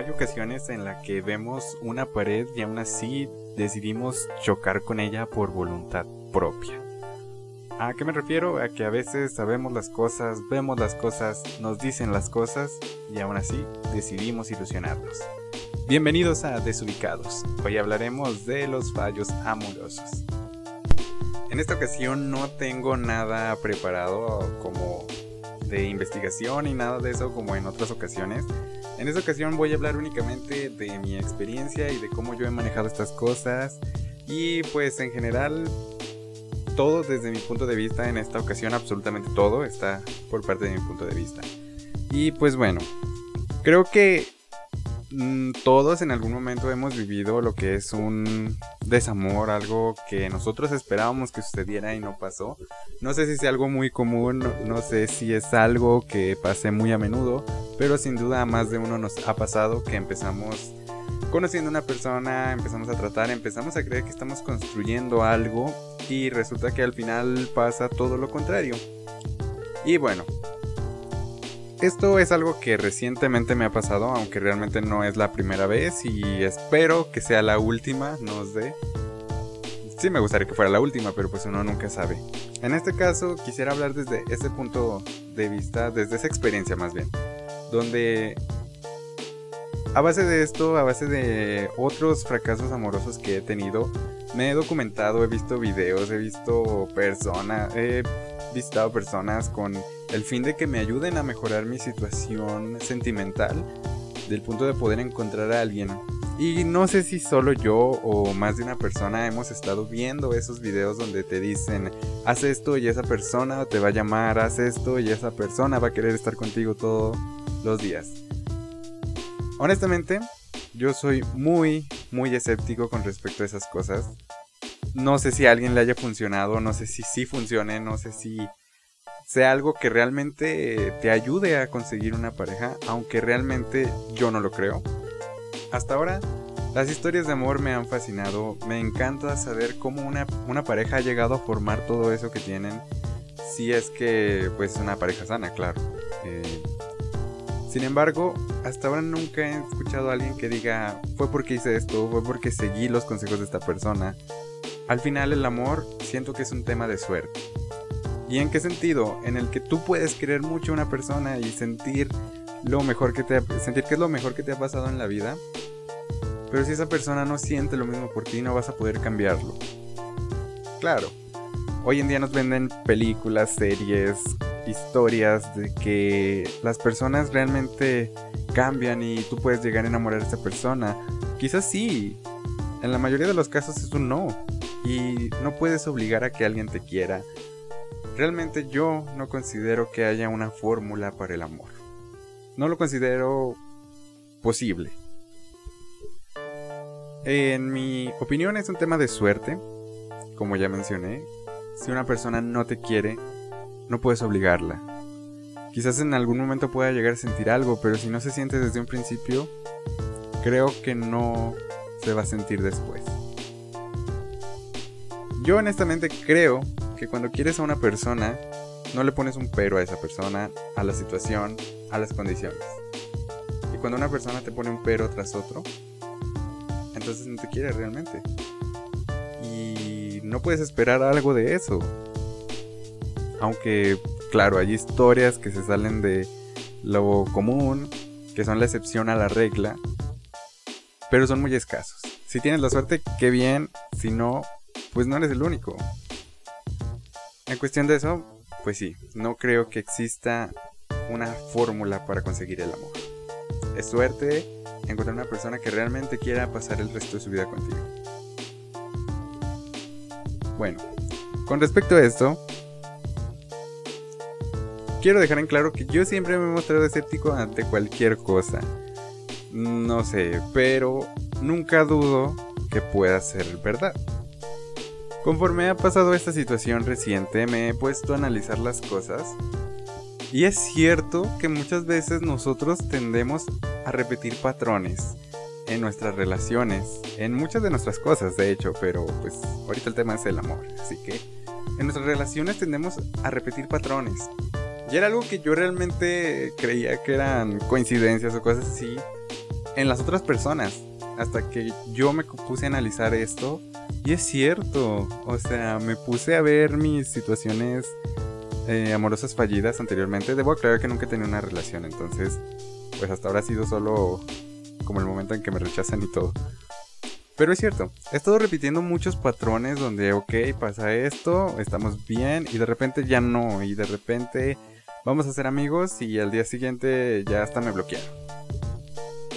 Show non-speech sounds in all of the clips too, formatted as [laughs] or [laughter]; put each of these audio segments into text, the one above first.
hay ocasiones en las que vemos una pared y aún así decidimos chocar con ella por voluntad propia. ¿A qué me refiero? A que a veces sabemos las cosas, vemos las cosas, nos dicen las cosas y aún así decidimos ilusionarnos. Bienvenidos a Desubicados. Hoy hablaremos de los fallos amorosos. En esta ocasión no tengo nada preparado como de investigación y nada de eso como en otras ocasiones. En esta ocasión voy a hablar únicamente de mi experiencia y de cómo yo he manejado estas cosas y pues en general todo desde mi punto de vista en esta ocasión, absolutamente todo está por parte de mi punto de vista. Y pues bueno, creo que todos en algún momento hemos vivido lo que es un desamor, algo que nosotros esperábamos que sucediera y no pasó. No sé si es algo muy común, no, sé si es algo que pase muy a menudo, pero sin duda más de uno nos ha pasado que empezamos conociendo a una persona, empezamos a tratar, empezamos a creer que estamos construyendo algo y resulta que al final pasa todo lo contrario. Y bueno, esto es algo que recientemente me ha pasado, aunque realmente no es la primera vez y espero que sea la última, no sé. Sí me gustaría que fuera la última, pero pues uno nunca sabe. En este caso quisiera hablar desde ese punto de vista, desde esa experiencia más bien, donde a base de esto, a base de otros fracasos amorosos que he tenido, me he documentado, he visto videos, he visto personas, he visitado personas con el fin de que me ayuden a mejorar mi situación sentimental, del punto de poder encontrar a alguien. Y no sé si solo yo o más de una persona hemos estado viendo esos videos donde te dicen, haz esto y esa persona te va a llamar, haz esto y esa persona va a querer estar contigo todos los días. Honestamente, yo soy muy, muy escéptico con respecto a esas cosas. No sé si a alguien le haya funcionado, no sé si sí funcione, no sé si sea algo que realmente te ayude a conseguir una pareja, aunque realmente yo no lo creo. Hasta ahora, las historias de amor me han fascinado, me encanta saber cómo una, una pareja ha llegado a formar todo eso que tienen, si es que pues una pareja sana, claro. Eh, sin embargo, hasta ahora nunca he escuchado a alguien que diga, fue porque hice esto, fue porque seguí los consejos de esta persona. Al final el amor siento que es un tema de suerte. ¿Y en qué sentido? En el que tú puedes querer mucho a una persona y sentir lo mejor que te sentir que es lo mejor que te ha pasado en la vida. Pero si esa persona no siente lo mismo por ti, no vas a poder cambiarlo. Claro. Hoy en día nos venden películas, series, historias de que las personas realmente cambian y tú puedes llegar a enamorar a esa persona. Quizás sí, en la mayoría de los casos es un no. Y no puedes obligar a que alguien te quiera. Realmente yo no considero que haya una fórmula para el amor. No lo considero posible. En mi opinión es un tema de suerte, como ya mencioné. Si una persona no te quiere, no puedes obligarla. Quizás en algún momento pueda llegar a sentir algo, pero si no se siente desde un principio, creo que no se va a sentir después. Yo honestamente creo que cuando quieres a una persona, no le pones un pero a esa persona, a la situación, a las condiciones. Y cuando una persona te pone un pero tras otro, entonces no te quiere realmente. Y no puedes esperar algo de eso. Aunque, claro, hay historias que se salen de lo común, que son la excepción a la regla, pero son muy escasos. Si tienes la suerte, qué bien, si no, pues no eres el único. Cuestión de eso, pues sí, no creo que exista una fórmula para conseguir el amor. Es suerte encontrar una persona que realmente quiera pasar el resto de su vida contigo. Bueno, con respecto a esto, quiero dejar en claro que yo siempre me he mostrado escéptico ante cualquier cosa. No sé, pero nunca dudo que pueda ser verdad. Conforme ha pasado esta situación reciente, me he puesto a analizar las cosas. Y es cierto que muchas veces nosotros tendemos a repetir patrones en nuestras relaciones, en muchas de nuestras cosas de hecho, pero pues ahorita el tema es el amor, así que en nuestras relaciones tendemos a repetir patrones. Y era algo que yo realmente creía que eran coincidencias o cosas así. en las otras personas. Hasta que yo me puse a analizar esto. Y es cierto. O sea, me puse a ver mis situaciones eh, amorosas fallidas anteriormente. Debo aclarar que nunca tenido una relación. Entonces, pues hasta ahora ha sido solo como el momento en que me rechazan y todo. Pero es cierto, he estado repitiendo muchos patrones donde, ok, pasa esto, estamos bien y de repente ya no. Y de repente vamos a ser amigos y al día siguiente ya hasta me bloquearon.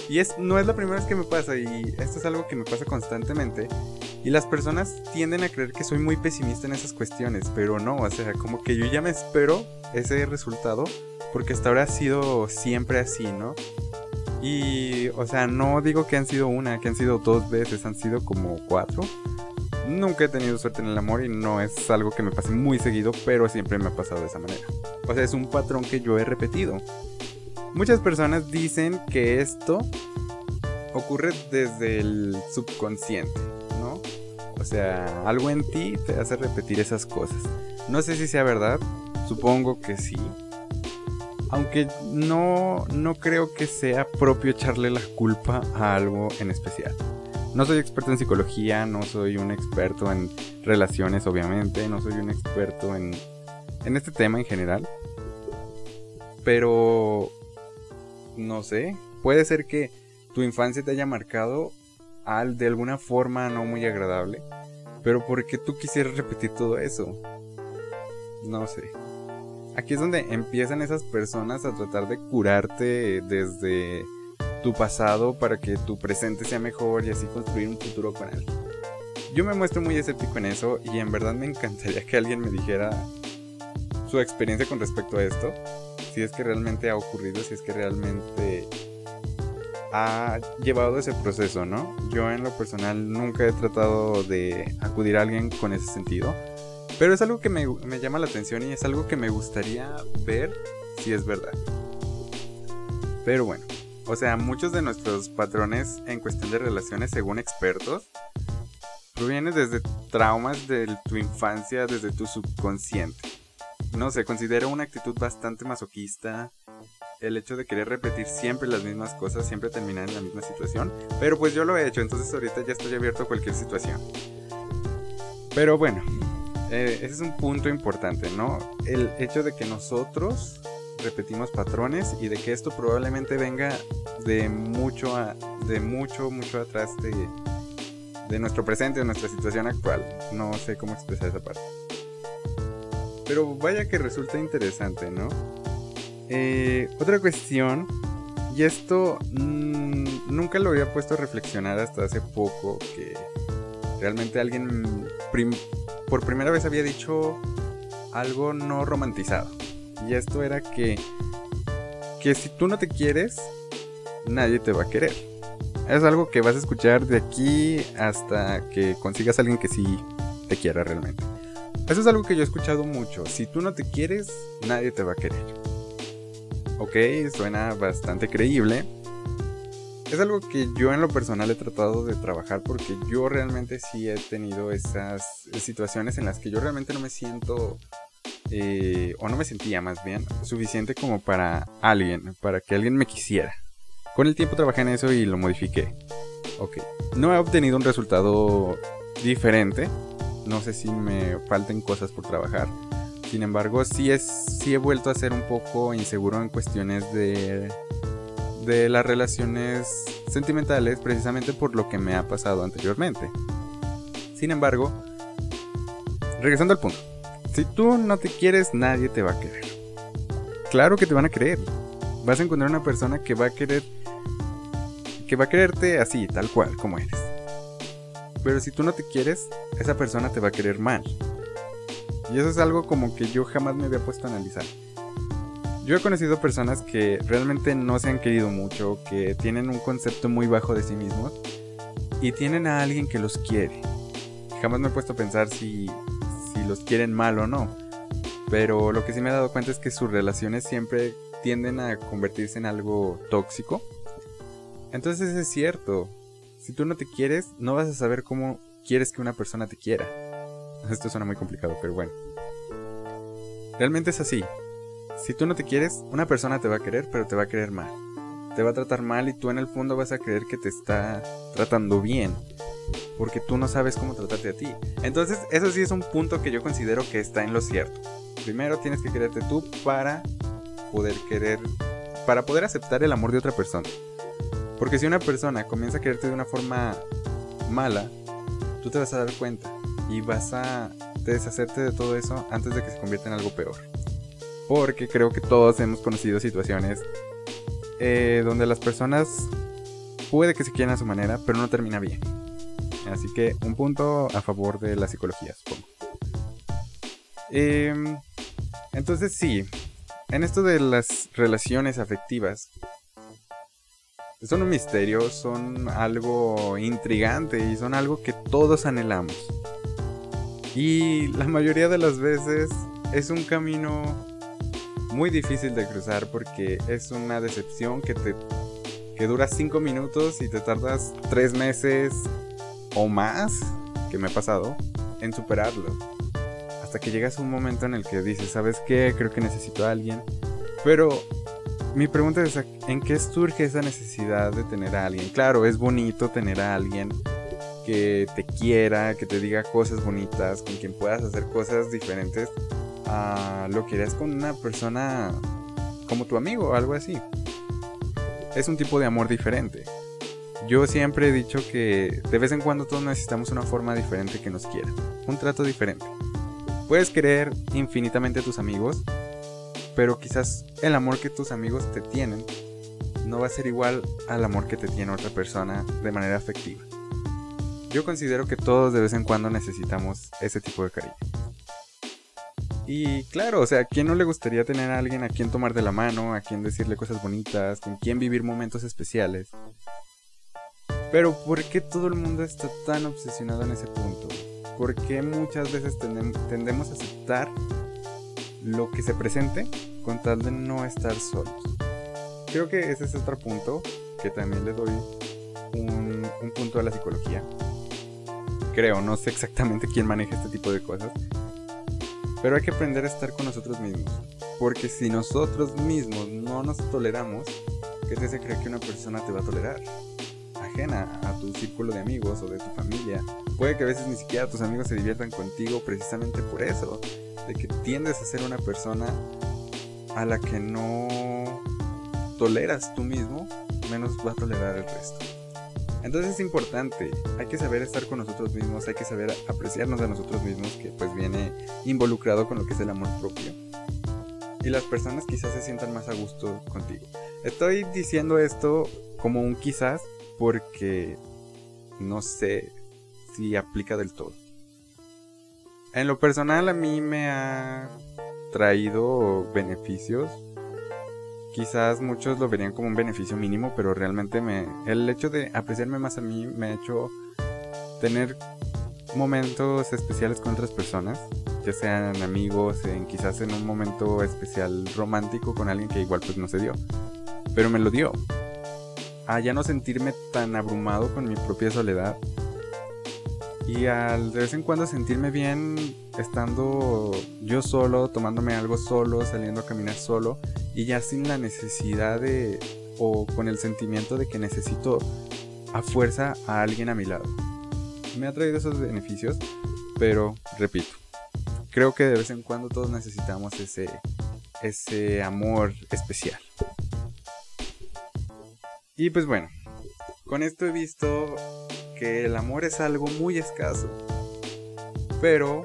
Y es, no es la primera vez que me pasa y esto es algo que me pasa constantemente. Y las personas tienden a creer que soy muy pesimista en esas cuestiones, pero no, o sea, como que yo ya me espero ese resultado porque hasta ahora ha sido siempre así, ¿no? Y, o sea, no digo que han sido una, que han sido dos veces, han sido como cuatro. Nunca he tenido suerte en el amor y no es algo que me pase muy seguido, pero siempre me ha pasado de esa manera. O sea, es un patrón que yo he repetido. Muchas personas dicen que esto ocurre desde el subconsciente, ¿no? O sea, algo en ti te hace repetir esas cosas. No sé si sea verdad, supongo que sí. Aunque no, no creo que sea propio echarle la culpa a algo en especial. No soy experto en psicología, no soy un experto en relaciones, obviamente, no soy un experto en, en este tema en general. Pero no sé, puede ser que tu infancia te haya marcado al, de alguna forma no muy agradable. Pero ¿por qué tú quisieras repetir todo eso? No sé. Aquí es donde empiezan esas personas a tratar de curarte desde tu pasado para que tu presente sea mejor y así construir un futuro con él. Yo me muestro muy escéptico en eso y en verdad me encantaría que alguien me dijera su experiencia con respecto a esto si es que realmente ha ocurrido, si es que realmente ha llevado ese proceso, ¿no? Yo en lo personal nunca he tratado de acudir a alguien con ese sentido, pero es algo que me, llama la atención y es algo que me gustaría ver si es verdad. Pero bueno, o sea, muchos de nuestros patrones en cuestión de relaciones, según expertos, provienen desde traumas de tu infancia, desde tu subconsciente no sé, considero una actitud bastante masoquista el hecho de querer repetir siempre las mismas cosas, siempre terminar en la misma situación. Pero pues yo lo he hecho, entonces ahorita ya estoy abierto a cualquier situación. Pero bueno, eh, ese es un punto importante, ¿no? El hecho de que nosotros repetimos patrones y de que esto probablemente venga de mucho, de mucho, mucho atrás de, de nuestro presente, de nuestra situación actual. No sé cómo expresar esa parte. Pero vaya que resulta interesante, ¿no? Eh, otra cuestión, y esto mm, nunca lo había puesto a reflexionar hasta hace poco, que realmente alguien por primera vez había dicho algo no romantizado. Y esto era que, que si tú no te quieres, nadie te va a querer. Es algo que vas a escuchar de aquí hasta que consigas a alguien que sí te quiera realmente. Eso es algo que yo he escuchado mucho. Si tú no te quieres, nadie te va a querer. Ok, suena bastante creíble. Es algo que yo en lo personal he tratado de trabajar porque yo realmente sí he tenido esas situaciones en las que yo realmente no me siento, eh, o no me sentía más bien, suficiente como para alguien, para que alguien me quisiera. Con el tiempo trabajé en eso y lo modifiqué. Ok, no he obtenido un resultado diferente, no sé si me falten cosas por trabajar. Sin embargo, sí, es, sí he vuelto a ser un poco inseguro en cuestiones de, de las relaciones sentimentales precisamente por lo que me ha pasado anteriormente. Sin embargo, regresando al punto, si tú no te quieres, nadie te va a querer. Claro que te van a querer. Vas a encontrar una persona que va a querer que va a quererte así, tal cual como eres. Pero si tú no te quieres, esa persona te va a querer mal. Y eso es algo como que yo jamás me había puesto a analizar. Yo he conocido personas que realmente no se han querido mucho, que tienen un concepto muy bajo de sí mismos y tienen a alguien que los quiere. Jamás me he puesto a pensar si, si los quieren mal o no. Pero lo que sí me he dado cuenta es que sus relaciones siempre tienden a convertirse en algo tóxico. Entonces es cierto, si tú no te quieres, no vas a saber cómo quieres que una persona te quiera. Esto suena muy complicado, pero bueno. Realmente es así. Si tú no te quieres, una persona te va a querer, pero te va a querer mal. te va a tratar mal y tú en el fondo vas a creer que te está tratando bien. Porque tú no sabes cómo tratarte a ti. Entonces, eso sí es un punto que yo considero que está en lo cierto. Primero tienes que quererte tú para poder querer, para poder aceptar el amor de otra persona. Porque si una persona comienza a quererte de una forma mala, tú te vas a dar cuenta y vas a deshacerte de todo eso antes de que se convierta en algo peor. Porque creo que todos hemos conocido situaciones eh, donde las personas puede que se quieran a su manera, pero no termina bien. Así que un punto a favor de la psicología, supongo. Em, entonces sí, en esto de las relaciones afectivas, son un misterio, son algo intrigante y son algo que todos anhelamos. Y la mayoría de las veces es un camino muy difícil de cruzar porque es una decepción que te que dura 5 minutos y te tardas 3 meses o más, que me ha pasado, en superarlo. Hasta que llegas a un momento en el que dices, ¿sabes qué? Creo que necesito a alguien. Pero mi pregunta es, ¿en qué surge esa necesidad de tener a alguien? Claro, es bonito tener a alguien que te quiera, que te diga cosas bonitas, con quien puedas hacer cosas diferentes a lo que eres con una persona como tu amigo o algo así. Es un tipo de amor diferente. Yo siempre he dicho que de vez en cuando todos necesitamos una forma diferente que nos quiera, un trato diferente. Puedes querer infinitamente a tus amigos, pero quizás el amor que tus amigos te tienen no va a ser igual al amor que te tiene otra persona de manera afectiva. Yo considero que todos de vez en cuando necesitamos ese tipo de cariño. Y claro, o sea, ¿a quién no le gustaría tener a alguien a quien tomar de la mano, a quien decirle cosas bonitas, con quien vivir momentos especiales? Pero ¿por qué todo el mundo está tan obsesionado en ese punto? ¿Por qué muchas veces tendemos a aceptar lo que se presente con tal de no estar solos? Creo que ese es otro punto que también le doy un, un punto a la psicología creo, no sé exactamente quién maneja este tipo de cosas. Pero hay que aprender a estar con nosotros mismos. Porque si nosotros mismos no nos toleramos, ¿qué te hace creer que una persona te va a tolerar? Ajena a tu círculo de amigos o de tu familia. Puede que a veces ni siquiera tus amigos se diviertan contigo precisamente por eso. De que tiendes a ser una persona a la que no toleras tú mismo, menos va a tolerar el resto. Entonces es importante, hay que saber estar con nosotros mismos, hay que saber apreciarnos a nosotros mismos, que pues viene involucrado con lo que es el amor propio. Y las personas quizás se sientan más a gusto contigo. Estoy diciendo esto como un quizás porque no sé si aplica del todo. En lo personal a mí me ha traído beneficios quizás muchos lo verían como un beneficio mínimo, pero realmente me, el hecho de apreciarme más a mí me ha hecho tener momentos especiales con otras personas, ya sean amigos, quizás en un momento especial romántico con alguien que igual pues no se dio, pero me lo dio. A ya no sentirme tan abrumado con mi propia soledad y al de vez en cuando sentirme bien estando yo solo, tomándome algo solo, saliendo a caminar solo y ya sin la necesidad de o con el sentimiento de que necesito a fuerza a alguien a mi lado. Me ha traído esos beneficios, pero repito, creo que de vez en cuando todos necesitamos ese ese amor especial. Y pues bueno, con esto he visto que el amor es algo muy escaso. Pero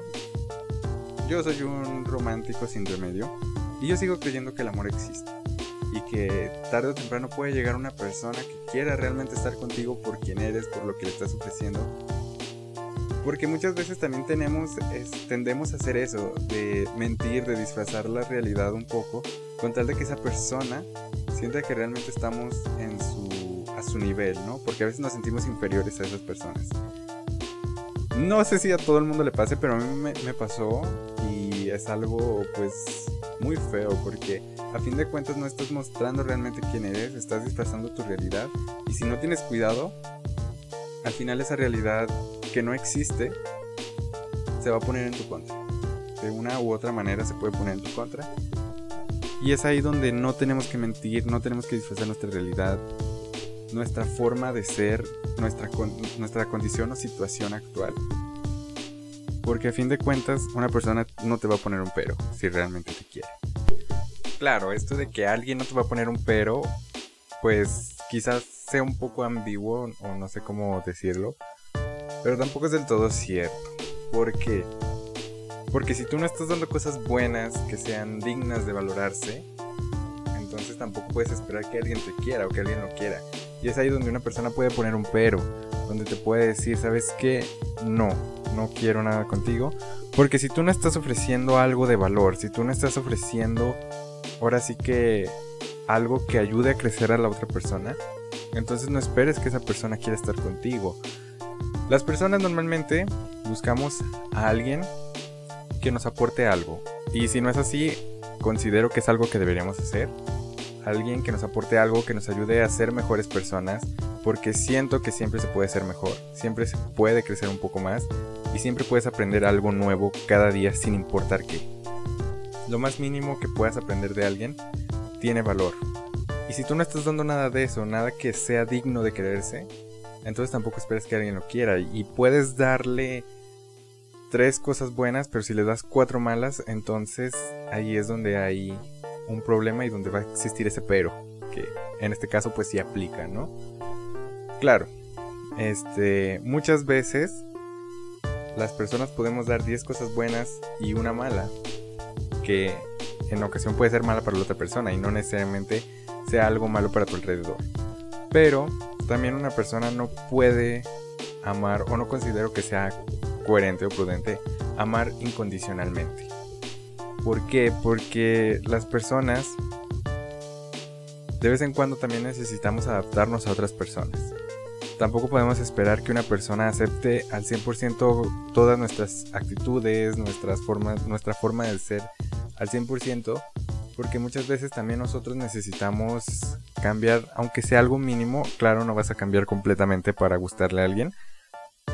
yo soy un romántico sin remedio y yo sigo creyendo que el amor existe y que tarde o temprano puede llegar una persona que quiera realmente estar contigo por quien eres, por lo que le estás ofreciendo. Porque muchas veces también tenemos, tendemos a hacer eso, de mentir, de disfrazar la realidad un poco, con tal de que esa persona sienta que realmente estamos en su, su nivel, ¿no? Porque a veces nos sentimos inferiores a esas personas. No sé si a todo el mundo le pase, pero a mí me, me pasó y es algo pues muy feo porque a fin de cuentas no estás mostrando realmente quién eres, estás disfrazando tu realidad y si no tienes cuidado, al final esa realidad que no existe se va a poner en tu contra. De una u otra manera se puede poner en tu contra. Y es ahí donde no tenemos que mentir, no tenemos que disfrazar nuestra realidad, nuestra forma de ser, nuestra, nuestra condición o situación actual. Porque a fin de cuentas, una persona no te va a poner un pero si realmente te quiere. Claro, esto de que alguien no te va a poner un pero, pues quizás sea un poco ambiguo o no sé cómo decirlo. Pero tampoco es del todo cierto. ¿Por qué? Porque si tú no estás dando cosas buenas que sean dignas de valorarse, entonces tampoco puedes esperar que alguien te quiera o que alguien lo quiera. Y es ahí donde una persona puede poner un pero, donde te puede decir, ¿sabes qué? No, no quiero nada contigo. Porque si tú no estás ofreciendo algo de valor, si tú no estás ofreciendo ahora sí que algo que ayude a crecer a la otra persona, entonces no esperes que esa persona quiera estar contigo. Las personas normalmente buscamos a alguien que nos aporte algo. Y si no es así, considero que es algo que deberíamos hacer. Alguien que nos aporte algo que nos ayude a ser mejores personas, porque siento que siempre se puede ser mejor, siempre se puede crecer un poco más y siempre puedes aprender algo nuevo cada día sin importar qué. Lo más mínimo que puedas aprender de alguien tiene valor. Y si tú no estás dando nada de eso, nada que sea digno de quererse, entonces tampoco esperes que alguien lo quiera. Y puedes darle tres cosas buenas, pero si le das cuatro malas, entonces ahí es donde hay un problema y donde va a existir ese pero, que en este caso pues sí aplica, ¿no? Claro, este, muchas veces las personas podemos dar 10 cosas buenas y una mala, que en ocasión puede ser mala para la otra persona y no necesariamente sea algo malo para tu alrededor. Pero también una persona no puede amar o no considero que sea coherente o prudente amar incondicionalmente. ¿Por qué? Porque las personas de vez en cuando también necesitamos adaptarnos a otras personas. Tampoco podemos esperar que una persona acepte al 100% todas nuestras actitudes, nuestras formas, nuestra forma de ser al 100%, porque muchas veces también nosotros necesitamos cambiar, aunque sea algo mínimo, claro, no vas a cambiar completamente para gustarle a alguien,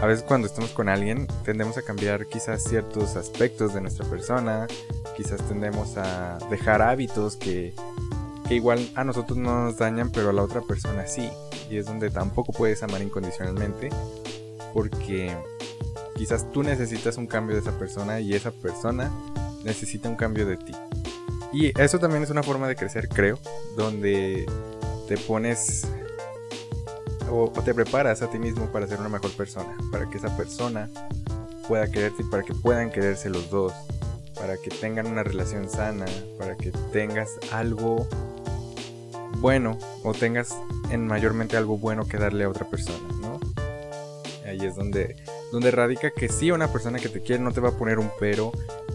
a veces cuando estamos con alguien tendemos a cambiar quizás ciertos aspectos de nuestra persona, quizás tendemos a dejar hábitos que, igual a nosotros no nos dañan, pero a la otra persona sí. Y es donde tampoco puedes amar incondicionalmente, porque quizás tú necesitas un cambio de esa persona y esa persona necesita un cambio de ti. Y eso también es una forma de crecer, creo, donde te pones o, te preparas a ti mismo para ser una mejor persona, para que esa persona pueda quererte y para que puedan quererse los dos, para que tengan una relación sana, para que tengas algo bueno o tengas en mayormente algo bueno que darle a otra persona, ¿no? Ahí es donde, radica que sí, una persona que te quiere no te va a poner un pero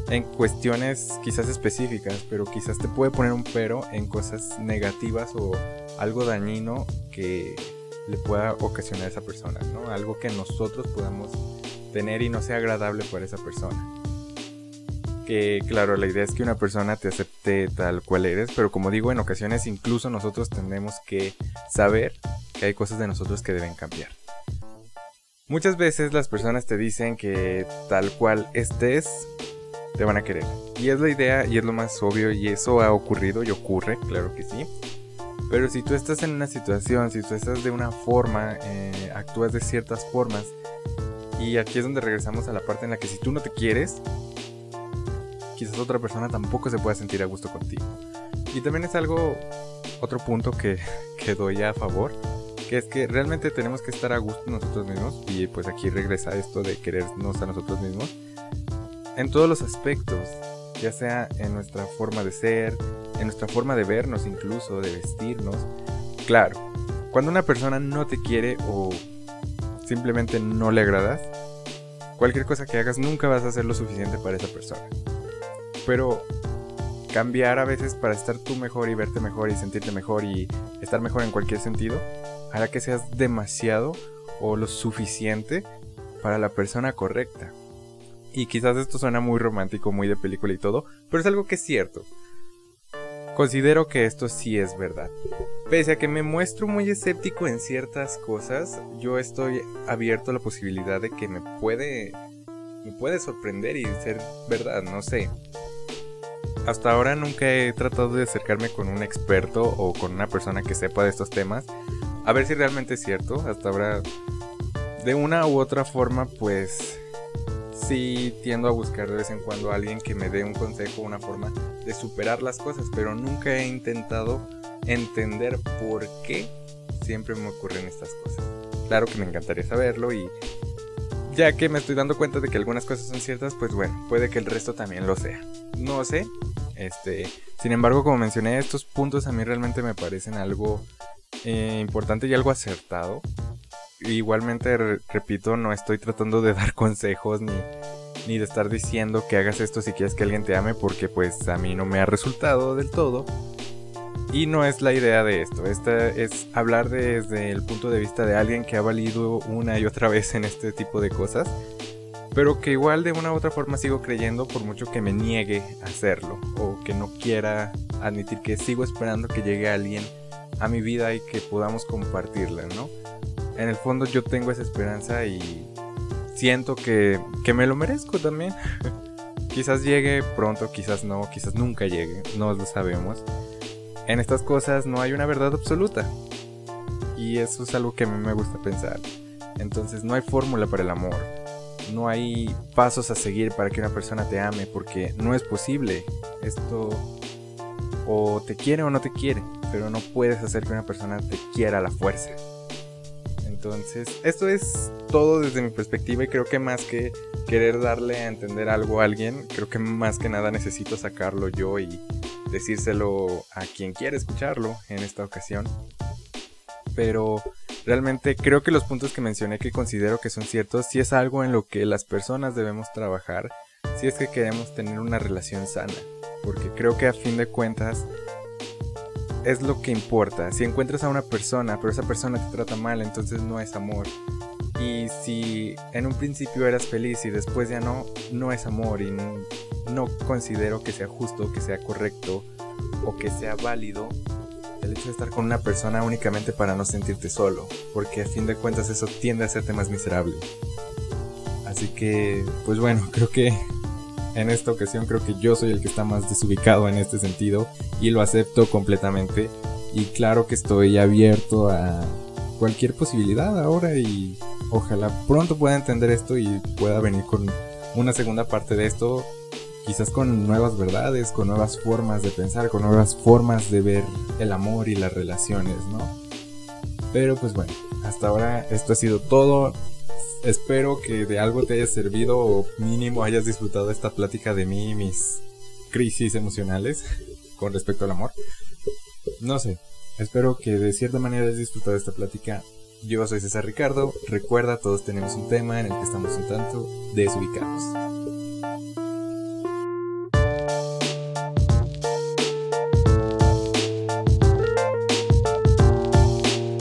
en cuestiones quizás específicas, pero quizás te puede poner un pero en cosas negativas o algo dañino que le pueda ocasionar a esa persona, ¿no? Algo que nosotros podamos tener y no sea agradable para esa persona. Que claro, la idea es que una persona te acepte tal cual eres, pero como digo, en ocasiones incluso nosotros tenemos que saber que hay cosas de nosotros que deben cambiar. Muchas veces las personas te dicen que tal cual estés, te van a querer. Y es la idea y es lo más obvio y eso ha ocurrido y ocurre, claro que sí. Pero si tú estás en una situación, si tú estás de una forma, eh, actúas de ciertas formas, y aquí es donde regresamos a la parte en la que si tú no te quieres, quizás otra persona tampoco se pueda sentir a gusto contigo. Y también es algo, otro punto que, [laughs] que doy a favor, que es que realmente tenemos que estar a gusto nosotros mismos, y pues aquí regresa esto de querernos a nosotros mismos, en todos los aspectos, ya sea en nuestra forma de ser, en nuestra forma de vernos incluso, de vestirnos. Claro, cuando una persona no te quiere o simplemente no le agradas, cualquier cosa que hagas nunca vas a hacer lo suficiente para esa persona. Pero cambiar a veces para estar tú mejor y verte mejor y sentirte mejor y estar mejor en cualquier sentido, hará que seas demasiado o lo suficiente para la persona correcta. Y quizás esto suena muy romántico, muy de película y todo, pero es algo que es cierto. Considero que esto sí es verdad. Pese a que me muestro muy escéptico en ciertas cosas, yo estoy abierto a la posibilidad de que me puede me puede sorprender y ser verdad, no sé. hasta ahora nunca he tratado de acercarme con un experto o con una persona que sepa de estos temas. A ver si realmente es cierto. Hasta ahora, de una u otra forma, pues sí tiendo a buscar de vez en cuando a alguien que me dé un consejo, una forma de superar las cosas. Pero nunca he intentado entender por qué siempre me ocurren estas cosas. Claro que me encantaría saberlo y ya que me estoy dando cuenta de que algunas cosas son ciertas, pues bueno, puede que el resto también lo sea. No sé. Este, sin embargo, como mencioné, estos puntos a mí realmente me parecen algo eh, importante y algo acertado. Igualmente, repito, no estoy tratando de [laughs] dar consejos ni, ni de estar diciendo que hagas esto si quieres que alguien te ame, porque pues a mí no me ha resultado del todo. Y no es la idea de esto, esta es hablar desde el punto de vista de alguien que ha valido una y otra vez en este tipo de cosas, pero que igual de una u otra forma sigo creyendo por mucho que me niegue a hacerlo o que no quiera admitir que sigo esperando que llegue alguien a mi vida y que podamos compartirla, ¿no? En el fondo yo tengo esa esperanza y siento que, que me lo merezco también. [laughs] quizás llegue pronto, quizás no, quizás nunca llegue, no lo sabemos en estas cosas no hay una verdad absoluta. Y eso es algo que a mí me gusta pensar. Entonces no hay fórmula para el amor. No hay pasos a seguir para que una persona te ame porque no es posible. Esto o te quiere o no te quiere, pero no puedes hacer que una persona te quiera a la fuerza. Entonces, esto es todo desde mi perspectiva y creo que más que querer darle a entender algo a alguien, creo que más que nada necesito sacarlo yo y decírselo a quien quiera escucharlo en esta ocasión. Pero realmente creo que los puntos que mencioné que considero que son ciertos, si es algo en lo que las personas debemos trabajar si es que queremos tener una relación sana. Porque creo que a fin de cuentas es lo que importa. Si encuentras a una persona, pero esa persona te trata mal, entonces no es amor. Y si en un principio eras feliz y después ya no, no es amor y no considero que sea justo, que sea correcto o que sea válido el hecho de estar con una persona únicamente para no sentirte solo, porque a fin de cuentas eso tiende a hacerte más miserable. Así que, pues bueno, creo que en esta ocasión creo que yo soy el que está más desubicado en este sentido y lo acepto completamente. Y claro que estoy abierto a cualquier posibilidad ahora y ojalá pronto pueda entender esto y pueda venir con una segunda parte de esto quizás con nuevas verdades, con nuevas formas de pensar, con nuevas formas de ver el amor y las relaciones, ¿no? Pero pues bueno, hasta ahora esto ha sido todo. Espero que de algo te haya servido o mínimo hayas disfrutado esta plática de mí y mis crisis emocionales [laughs] con respecto al amor. No sé, espero que de cierta manera hayas disfrutado esta plática. Yo soy César Ricardo. Recuerda, todos tenemos un tema en el que estamos un tanto desubicados.